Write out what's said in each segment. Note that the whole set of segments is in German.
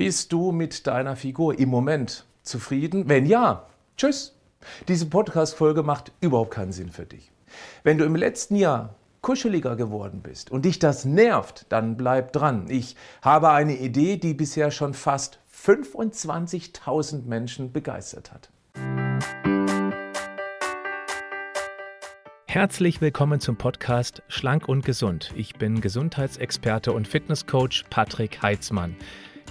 Bist du mit deiner Figur im Moment zufrieden? Wenn ja, tschüss. Diese Podcast-Folge macht überhaupt keinen Sinn für dich. Wenn du im letzten Jahr kuscheliger geworden bist und dich das nervt, dann bleib dran. Ich habe eine Idee, die bisher schon fast 25.000 Menschen begeistert hat. Herzlich willkommen zum Podcast Schlank und Gesund. Ich bin Gesundheitsexperte und Fitnesscoach Patrick Heitzmann.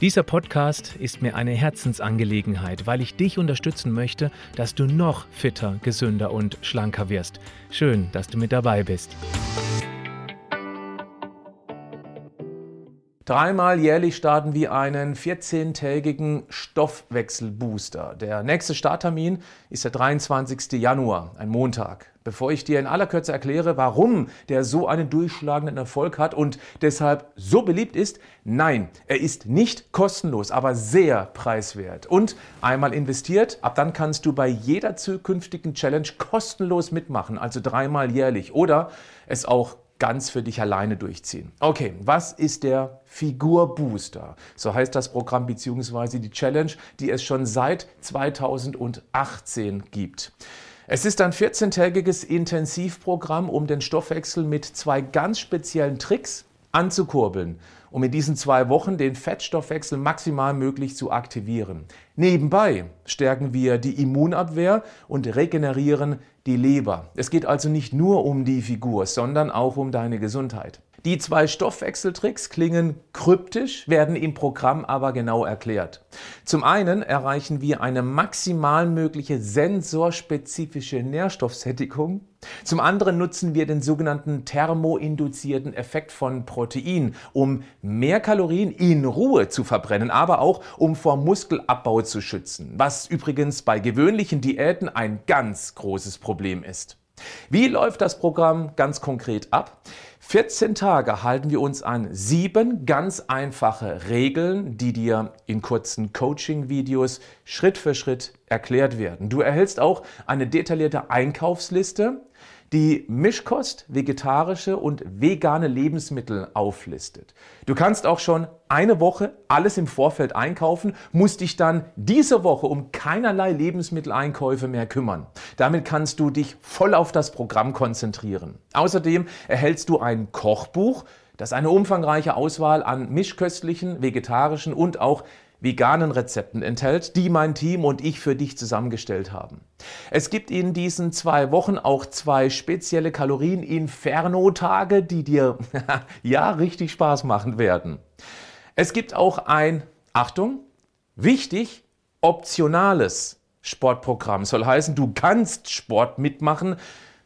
Dieser Podcast ist mir eine Herzensangelegenheit, weil ich dich unterstützen möchte, dass du noch fitter, gesünder und schlanker wirst. Schön, dass du mit dabei bist. Dreimal jährlich starten wir einen 14-tägigen Stoffwechselbooster. Der nächste Starttermin ist der 23. Januar, ein Montag. Bevor ich dir in aller Kürze erkläre, warum der so einen durchschlagenden Erfolg hat und deshalb so beliebt ist, nein, er ist nicht kostenlos, aber sehr preiswert. Und einmal investiert, ab dann kannst du bei jeder zukünftigen Challenge kostenlos mitmachen, also dreimal jährlich oder es auch ganz für dich alleine durchziehen. Okay, was ist der Figurbooster? So heißt das Programm bzw. die Challenge, die es schon seit 2018 gibt. Es ist ein 14-tägiges Intensivprogramm, um den Stoffwechsel mit zwei ganz speziellen Tricks anzukurbeln, um in diesen zwei Wochen den Fettstoffwechsel maximal möglich zu aktivieren. Nebenbei stärken wir die Immunabwehr und regenerieren die Leber. Es geht also nicht nur um die Figur, sondern auch um deine Gesundheit. Die zwei Stoffwechseltricks klingen kryptisch, werden im Programm aber genau erklärt. Zum einen erreichen wir eine maximal mögliche sensorspezifische Nährstoffsättigung. Zum anderen nutzen wir den sogenannten thermoinduzierten Effekt von Protein, um mehr Kalorien in Ruhe zu verbrennen, aber auch um vor Muskelabbau zu schützen, was übrigens bei gewöhnlichen Diäten ein ganz großes Problem ist. Wie läuft das Programm ganz konkret ab? 14 Tage halten wir uns an sieben ganz einfache Regeln, die dir in kurzen Coaching-Videos Schritt für Schritt erklärt werden. Du erhältst auch eine detaillierte Einkaufsliste, die Mischkost, vegetarische und vegane Lebensmittel auflistet. Du kannst auch schon eine Woche alles im Vorfeld einkaufen, musst dich dann diese Woche um keinerlei Lebensmitteleinkäufe mehr kümmern. Damit kannst du dich voll auf das Programm konzentrieren. Außerdem erhältst du ein Kochbuch, das eine umfangreiche Auswahl an mischköstlichen, vegetarischen und auch veganen Rezepten enthält, die mein Team und ich für dich zusammengestellt haben. Es gibt in diesen zwei Wochen auch zwei spezielle Kalorien-Inferno-Tage, die dir ja richtig Spaß machen werden. Es gibt auch ein, Achtung, wichtig, optionales Sportprogramm. Soll heißen, du kannst Sport mitmachen,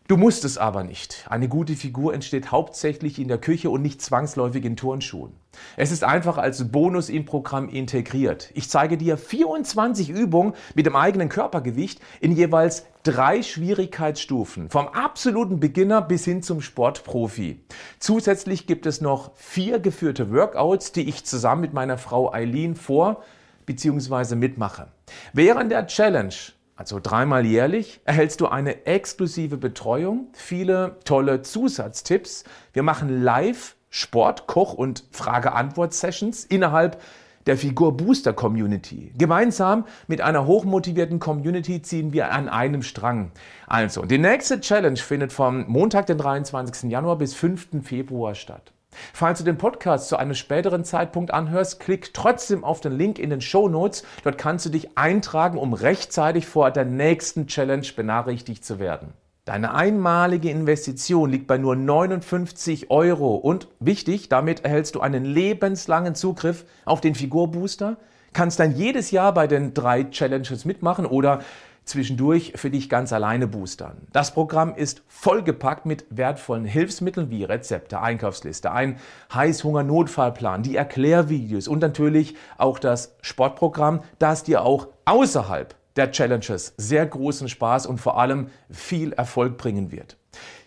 Du musst es aber nicht. Eine gute Figur entsteht hauptsächlich in der Küche und nicht zwangsläufig in Turnschuhen. Es ist einfach als Bonus im Programm integriert. Ich zeige dir 24 Übungen mit dem eigenen Körpergewicht in jeweils drei Schwierigkeitsstufen, vom absoluten Beginner bis hin zum Sportprofi. Zusätzlich gibt es noch vier geführte Workouts, die ich zusammen mit meiner Frau Eileen vor bzw. mitmache. Während der Challenge also dreimal jährlich, erhältst du eine exklusive Betreuung, viele tolle Zusatztipps. Wir machen live Sport, Koch und Frage-Antwort-Sessions innerhalb der Figur Booster Community. Gemeinsam mit einer hochmotivierten Community ziehen wir an einem Strang. Also, die nächste Challenge findet vom Montag, den 23. Januar bis 5. Februar statt. Falls du den Podcast zu einem späteren Zeitpunkt anhörst, klick trotzdem auf den Link in den Show Notes. Dort kannst du dich eintragen, um rechtzeitig vor der nächsten Challenge benachrichtigt zu werden. Deine einmalige Investition liegt bei nur 59 Euro und wichtig, damit erhältst du einen lebenslangen Zugriff auf den Figurbooster, kannst dann jedes Jahr bei den drei Challenges mitmachen oder zwischendurch für dich ganz alleine boostern. Das Programm ist vollgepackt mit wertvollen Hilfsmitteln wie Rezepte, Einkaufsliste, ein Heißhunger-Notfallplan, die Erklärvideos und natürlich auch das Sportprogramm, das dir auch außerhalb der Challenges sehr großen Spaß und vor allem viel Erfolg bringen wird.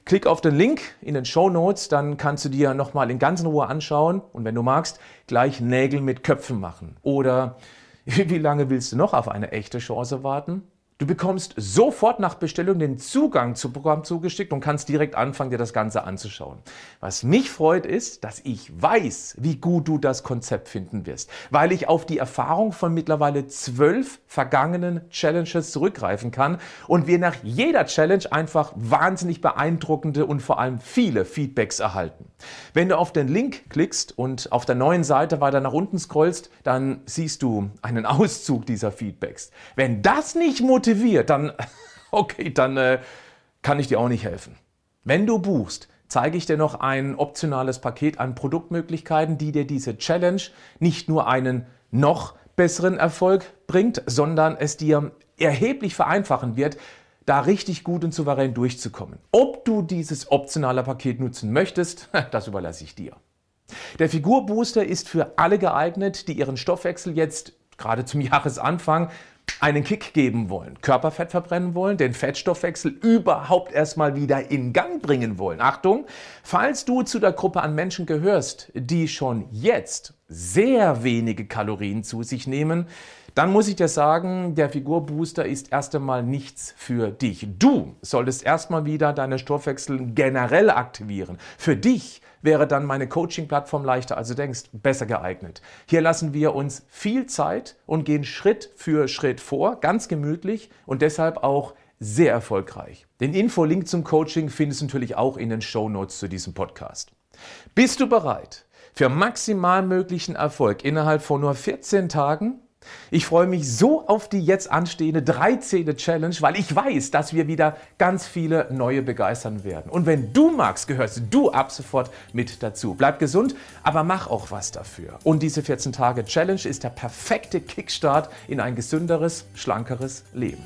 Klick auf den Link in den Show Notes, dann kannst du dir nochmal in ganzer Ruhe anschauen und wenn du magst, gleich Nägel mit Köpfen machen. Oder wie lange willst du noch auf eine echte Chance warten? Du bekommst sofort nach Bestellung den Zugang zum Programm zugeschickt und kannst direkt anfangen, dir das Ganze anzuschauen. Was mich freut, ist, dass ich weiß, wie gut du das Konzept finden wirst, weil ich auf die Erfahrung von mittlerweile zwölf vergangenen Challenges zurückgreifen kann und wir nach jeder Challenge einfach wahnsinnig beeindruckende und vor allem viele Feedbacks erhalten. Wenn du auf den Link klickst und auf der neuen Seite weiter nach unten scrollst, dann siehst du einen Auszug dieser Feedbacks. Wenn das nicht motiviert, dann, okay, dann äh, kann ich dir auch nicht helfen. Wenn du buchst, zeige ich dir noch ein optionales Paket an Produktmöglichkeiten, die dir diese Challenge nicht nur einen noch besseren Erfolg bringt, sondern es dir erheblich vereinfachen wird, da richtig gut und souverän durchzukommen. Ob du dieses optionale Paket nutzen möchtest, das überlasse ich dir. Der Figurbooster ist für alle geeignet, die ihren Stoffwechsel jetzt gerade zum Jahresanfang einen Kick geben wollen, Körperfett verbrennen wollen, den Fettstoffwechsel überhaupt erstmal wieder in Gang bringen wollen. Achtung, falls du zu der Gruppe an Menschen gehörst, die schon jetzt sehr wenige Kalorien zu sich nehmen, dann muss ich dir sagen, der Figurbooster ist erst einmal nichts für dich. Du solltest erstmal wieder deine Stoffwechsel generell aktivieren. Für dich wäre dann meine Coaching-Plattform leichter, als du denkst, besser geeignet. Hier lassen wir uns viel Zeit und gehen Schritt für Schritt vor, ganz gemütlich und deshalb auch sehr erfolgreich. Den Info-Link zum Coaching findest du natürlich auch in den Show Notes zu diesem Podcast. Bist du bereit für maximal möglichen Erfolg innerhalb von nur 14 Tagen? Ich freue mich so auf die jetzt anstehende 13. Challenge, weil ich weiß, dass wir wieder ganz viele neue begeistern werden. Und wenn du magst, gehörst du ab sofort mit dazu. Bleib gesund, aber mach auch was dafür. Und diese 14 Tage Challenge ist der perfekte Kickstart in ein gesünderes, schlankeres Leben.